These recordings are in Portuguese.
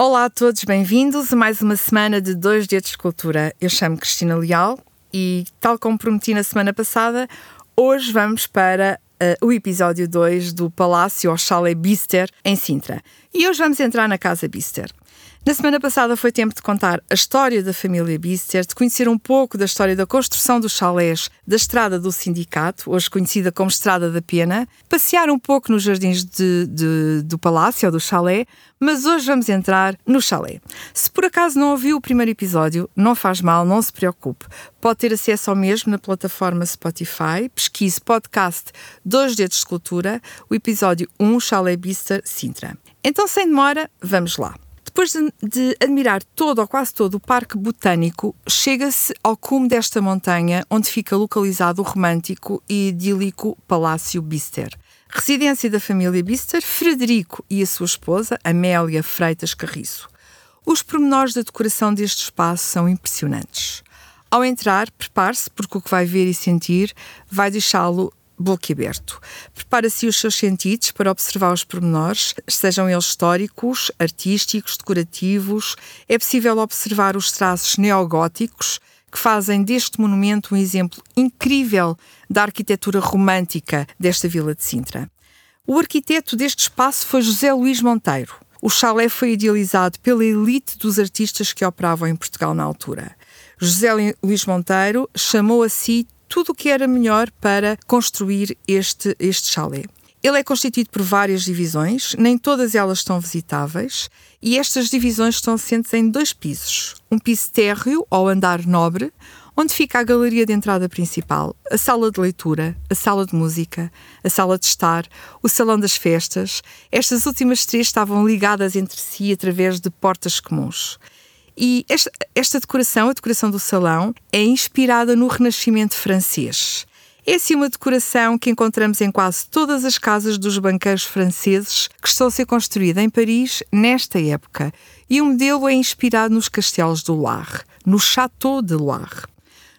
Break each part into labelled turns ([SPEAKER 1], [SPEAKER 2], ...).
[SPEAKER 1] Olá a todos, bem-vindos a mais uma semana de Dois Dedos de Cultura. Eu chamo Cristina Leal e, tal como prometi na semana passada, hoje vamos para uh, o episódio 2 do Palácio ao Chalet Bister, em Sintra. E hoje vamos entrar na Casa Bister. Na semana passada foi tempo de contar a história da família Bister, de conhecer um pouco da história da construção dos chalés da Estrada do Sindicato, hoje conhecida como Estrada da Pena, passear um pouco nos jardins de, de, do palácio ou do chalé, mas hoje vamos entrar no chalé. Se por acaso não ouviu o primeiro episódio, não faz mal, não se preocupe. Pode ter acesso ao mesmo na plataforma Spotify, pesquise podcast Dois Dedos de Cultura, o episódio 1 Chalé Bister Sintra. Então, sem demora, vamos lá. Depois de, de, admirar todo ou quase todo o Parque Botânico, chega-se ao cume desta montanha, onde fica localizado o romântico e idílico Palácio Bister. Residência da família Bister, Frederico e a sua esposa, Amélia Freitas Carriço. Os pormenores da decoração deste espaço são impressionantes. Ao entrar, prepare-se, porque o que vai ver e sentir vai deixá-lo boquiaberto. Prepara-se os seus sentidos para observar os pormenores, sejam eles históricos, artísticos, decorativos. É possível observar os traços neogóticos que fazem deste monumento um exemplo incrível da arquitetura romântica desta vila de Sintra. O arquiteto deste espaço foi José Luís Monteiro. O chalé foi idealizado pela elite dos artistas que operavam em Portugal na altura. José Luís Monteiro chamou a si tudo o que era melhor para construir este, este chalé. Ele é constituído por várias divisões, nem todas elas estão visitáveis, e estas divisões estão assentes em dois pisos. Um piso térreo, ou andar nobre, onde fica a galeria de entrada principal, a sala de leitura, a sala de música, a sala de estar, o salão das festas. Estas últimas três estavam ligadas entre si através de portas comuns. E esta, esta decoração, a decoração do salão, é inspirada no Renascimento francês. É assim uma decoração que encontramos em quase todas as casas dos banqueiros franceses que estão a ser construídas em Paris nesta época. E o modelo é inspirado nos castelos do Loire, no Château de Loire.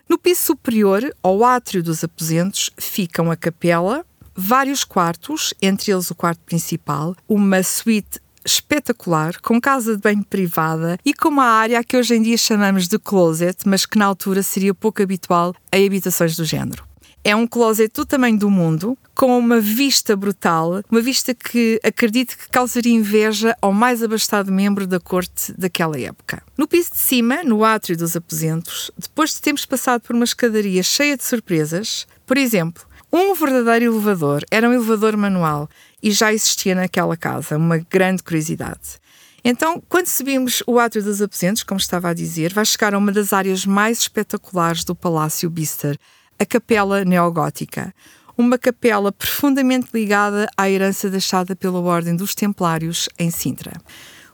[SPEAKER 1] No piso superior, ao átrio dos aposentos, ficam a capela, vários quartos, entre eles o quarto principal, uma suíte espetacular, com casa de banho privada e com uma área que hoje em dia chamamos de closet, mas que na altura seria pouco habitual em habitações do género. É um closet do tamanho do mundo, com uma vista brutal, uma vista que acredito que causaria inveja ao mais abastado membro da corte daquela época. No piso de cima, no átrio dos aposentos, depois de termos passado por uma escadaria cheia de surpresas, por exemplo, um verdadeiro elevador, era um elevador manual e já existia naquela casa, uma grande curiosidade. Então, quando subimos o átrio dos aposentos, como estava a dizer, vai chegar a uma das áreas mais espetaculares do Palácio Bister, a Capela Neogótica. Uma capela profundamente ligada à herança deixada pela Ordem dos Templários em Sintra.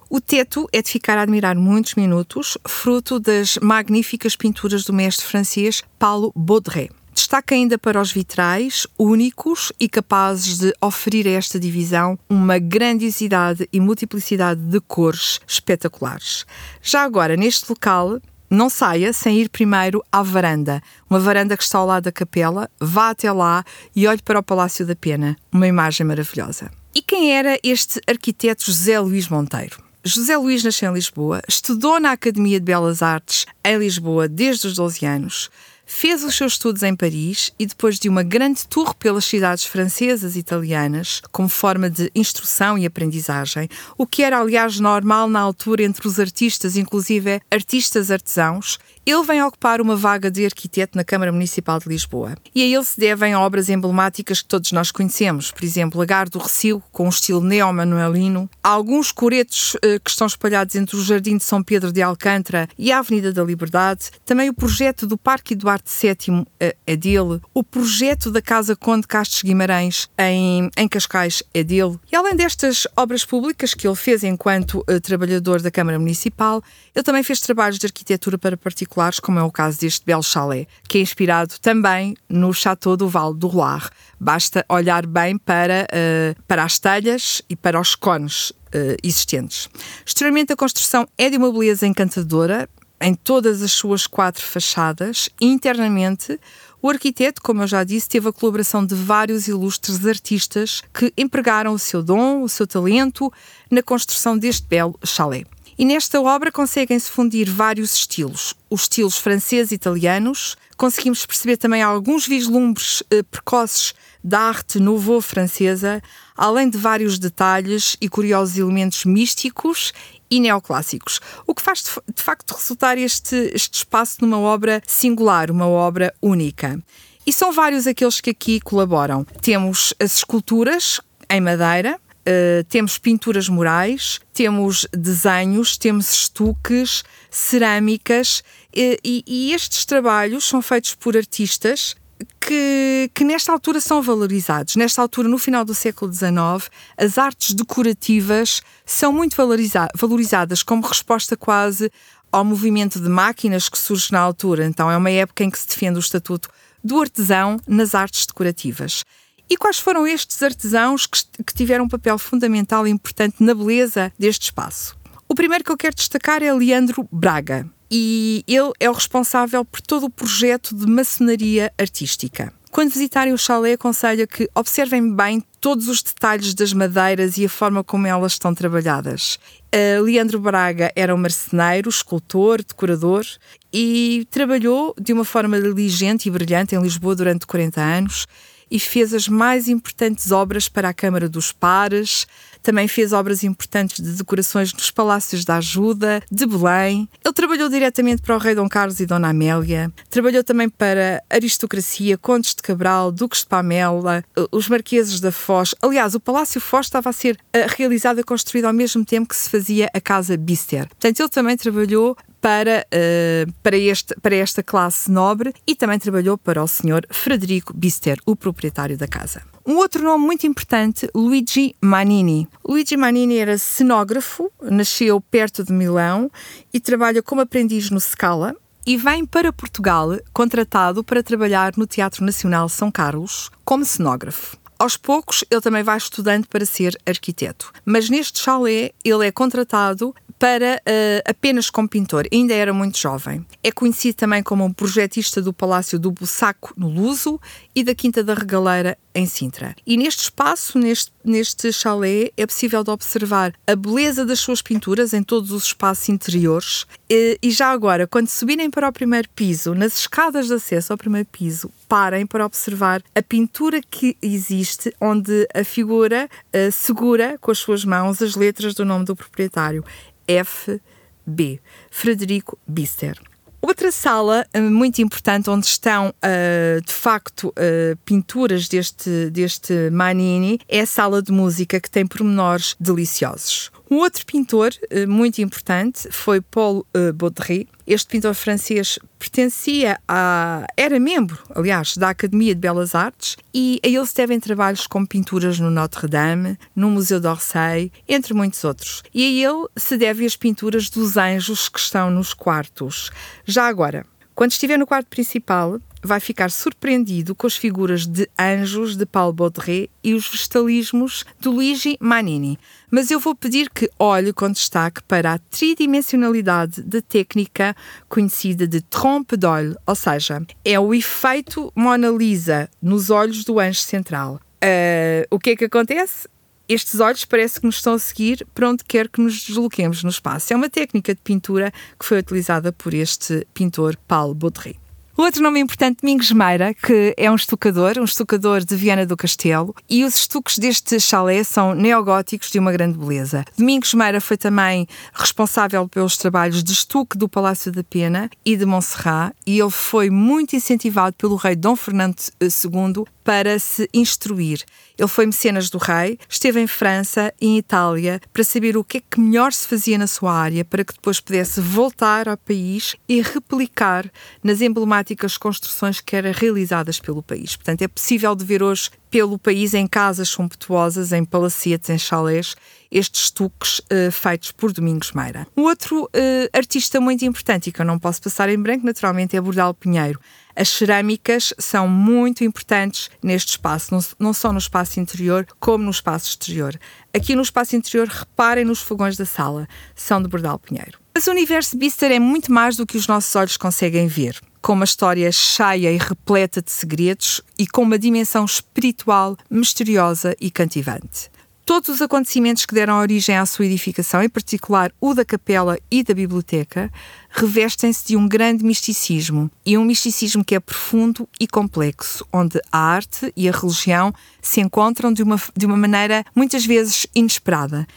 [SPEAKER 1] O teto é de ficar a admirar muitos minutos, fruto das magníficas pinturas do mestre francês Paulo Baudret. Destaca ainda para os vitrais, únicos e capazes de oferir a esta divisão uma grandiosidade e multiplicidade de cores espetaculares. Já agora, neste local, não saia sem ir primeiro à varanda, uma varanda que está ao lado da capela, vá até lá e olhe para o Palácio da Pena, uma imagem maravilhosa. E quem era este arquiteto José Luís Monteiro? José Luís nasceu em Lisboa, estudou na Academia de Belas Artes em Lisboa desde os 12 anos, Fez os seus estudos em Paris e, depois de uma grande tour pelas cidades francesas e italianas, como forma de instrução e aprendizagem, o que era, aliás, normal na altura entre os artistas, inclusive artistas artesãos, ele vem ocupar uma vaga de arquiteto na Câmara Municipal de Lisboa. E a ele se devem obras emblemáticas que todos nós conhecemos, por exemplo, Lagar do Recio, com um estilo neo-manuelino, alguns coretos eh, que estão espalhados entre o Jardim de São Pedro de Alcântara e a Avenida da Liberdade, também o projeto do Parque Eduardo VII eh, é dele, o projeto da Casa Conde Castes Guimarães em, em Cascais é dele. E além destas obras públicas que ele fez enquanto uh, trabalhador da Câmara Municipal, ele também fez trabalhos de arquitetura para particulares particulares, como é o caso deste belo chalé, que é inspirado também no Chateau do Val do Loire. Basta olhar bem para, uh, para as telhas e para os cones uh, existentes. Exteriormente, a construção é de uma beleza encantadora, em todas as suas quatro fachadas, internamente o arquiteto, como eu já disse, teve a colaboração de vários ilustres artistas que empregaram o seu dom, o seu talento na construção deste belo chalé. E nesta obra conseguem-se fundir vários estilos, os estilos francês e italianos. Conseguimos perceber também alguns vislumbres eh, precoces da arte nouveau francesa, além de vários detalhes e curiosos elementos místicos e neoclássicos, o que faz de facto resultar este, este espaço numa obra singular, uma obra única. E são vários aqueles que aqui colaboram. Temos as esculturas em madeira, Uh, temos pinturas murais, temos desenhos, temos estuques, cerâmicas uh, e, e, estes trabalhos são feitos por artistas que, que, nesta altura são valorizados. Nesta altura, no final do século XIX, as artes decorativas são muito valoriza valorizadas como resposta quase ao movimento de máquinas que surge na altura. Então, é uma época em que se defende o estatuto do artesão nas artes decorativas. E quais foram estes artesãos que, que tiveram um papel fundamental e importante na beleza deste espaço? O primeiro que eu quero destacar é Leandro Braga, e ele é o responsável por todo o projeto de maçonaria artística. Quando visitarem o chalé, aconselho que observem bem todos os detalhes das madeiras e a forma como elas estão trabalhadas. Uh, Leandro Braga era um marceneiro, escultor, decorador e trabalhou de uma forma diligente e brilhante em Lisboa durante 40 anos e fez as mais importantes obras para a Câmara dos Pares, também fez obras importantes de decorações nos Palácios da Ajuda, de Belém. Ele trabalhou diretamente para o rei Dom Carlos e Dona Amélia. Trabalhou também para aristocracia, condes de Cabral, duques de Pamela, os marqueses da Foz. Aliás, o Palácio Foz estava a ser eh, realizado e construído ao mesmo tempo que se fazia a Casa Bister. Portanto, ele também trabalhou para, uh, para, este, para esta classe nobre e também trabalhou para o senhor Frederico Bister, o proprietário da casa. Um outro nome muito importante, Luigi Manini. Luigi Manini era cenógrafo, nasceu perto de Milão e trabalha como aprendiz no Scala e vem para Portugal contratado para trabalhar no Teatro Nacional São Carlos como cenógrafo. Aos poucos, ele também vai estudando para ser arquiteto. Mas neste chalé, ele é contratado para uh, apenas como pintor. Ainda era muito jovem. É conhecido também como um projetista do Palácio do Bussaco, no Luso, e da Quinta da Regaleira, em Sintra. E neste espaço, neste, neste chalé, é possível de observar a beleza das suas pinturas em todos os espaços interiores. E, e já agora, quando subirem para o primeiro piso, nas escadas de acesso ao primeiro piso, parem para observar a pintura que existe, onde a figura uh, segura com as suas mãos as letras do nome do proprietário. FB, Frederico Bister. Outra sala uh, muito importante onde estão, uh, de facto, uh, pinturas deste, deste Manini é a sala de música que tem pormenores deliciosos. Um outro pintor uh, muito importante foi Paul uh, Baudry. Este pintor francês pertencia a. era membro, aliás, da Academia de Belas Artes e a ele se devem trabalhos como pinturas no Notre-Dame, no Museu d'Orsay, entre muitos outros. E a ele se deve as pinturas dos anjos que estão nos quartos. Já agora, quando estiver no quarto principal, vai ficar surpreendido com as figuras de anjos de Paul Baudry e os vegetalismos de Luigi Manini. Mas eu vou pedir que olhe com destaque para a tridimensionalidade da técnica conhecida de trompe d'œil, ou seja, é o efeito Mona Lisa nos olhos do anjo central. Uh, o que é que acontece? Estes olhos parece que nos estão a seguir para onde quer que nos desloquemos no espaço. É uma técnica de pintura que foi utilizada por este pintor Paul Baudry. Outro nome importante, Domingos Meira, que é um estucador, um estucador de Viana do Castelo, e os estuques deste chalé são neogóticos de uma grande beleza. Domingos Meira foi também responsável pelos trabalhos de estuque do Palácio da Pena e de Montserrat, e ele foi muito incentivado pelo rei Dom Fernando II para se instruir. Ele foi mecenas do rei, esteve em França e em Itália para saber o que é que melhor se fazia na sua área para que depois pudesse voltar ao país e replicar nas emblemáticas construções que eram realizadas pelo país. Portanto, é possível de ver hoje pelo país em casas sumptuosas, em palacetes, em chalés, estes estuques uh, feitos por Domingos Meira. Um outro uh, artista muito importante e que eu não posso passar em branco, naturalmente, é Bordal Pinheiro. As cerâmicas são muito importantes neste espaço, não, só no espaço interior, como no espaço exterior. Aqui no espaço interior, reparem nos fogões da sala, são de Bordal Pinheiro. Mas o universo Bister é muito mais do que os nossos olhos conseguem ver com uma história cheia e repleta de segredos e com uma dimensão espiritual misteriosa e cativante. Todos os acontecimentos que deram origem à sua edificação, em particular o da capela e da biblioteca, revestem-se de um grande misticismo, e um misticismo que é profundo e complexo, onde a arte e a religião se encontram de uma, de uma maneira muitas vezes inesperada.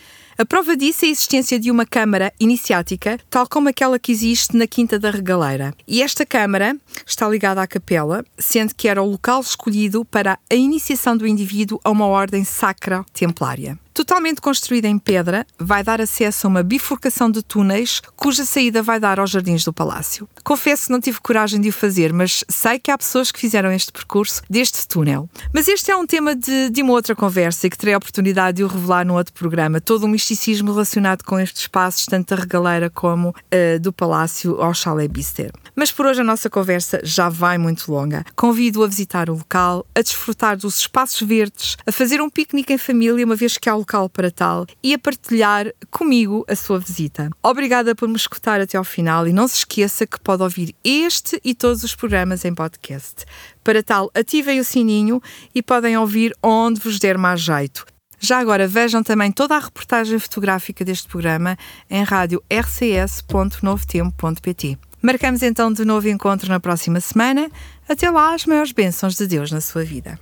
[SPEAKER 1] A prova disso é a existência de uma câmara iniciática, tal como aquela que existe na Quinta da Regaleira. E esta câmara está ligada à capela, sendo que era o local escolhido para a iniciação do indivíduo a uma ordem sacra templária totalmente construída em pedra, vai dar acesso a uma bifurcação de túneis cuja saída vai dar aos jardins do palácio. Confesso que não tive coragem de o fazer, mas sei que há pessoas que fizeram este percurso deste túnel. Mas este é um tema de, de uma outra conversa e que terei a oportunidade de o revelar num outro programa. Todo o misticismo relacionado com estes espaços, tanto da regaleira como uh, do palácio ao Chalet Bister. Mas por hoje a nossa conversa já vai muito longa. Convido-o a visitar o local, a desfrutar dos espaços verdes, a fazer um piquenique em família, uma vez que há local para tal e a partilhar comigo a sua visita. Obrigada por me escutar até ao final e não se esqueça que pode ouvir este e todos os programas em podcast. Para tal, ativem o sininho e podem ouvir onde vos der mais jeito. Já agora vejam também toda a reportagem fotográfica deste programa em rádio rcs.novotempo.pt. Marcamos então de novo encontro na próxima semana. Até lá, as maiores bênçãos de Deus na sua vida.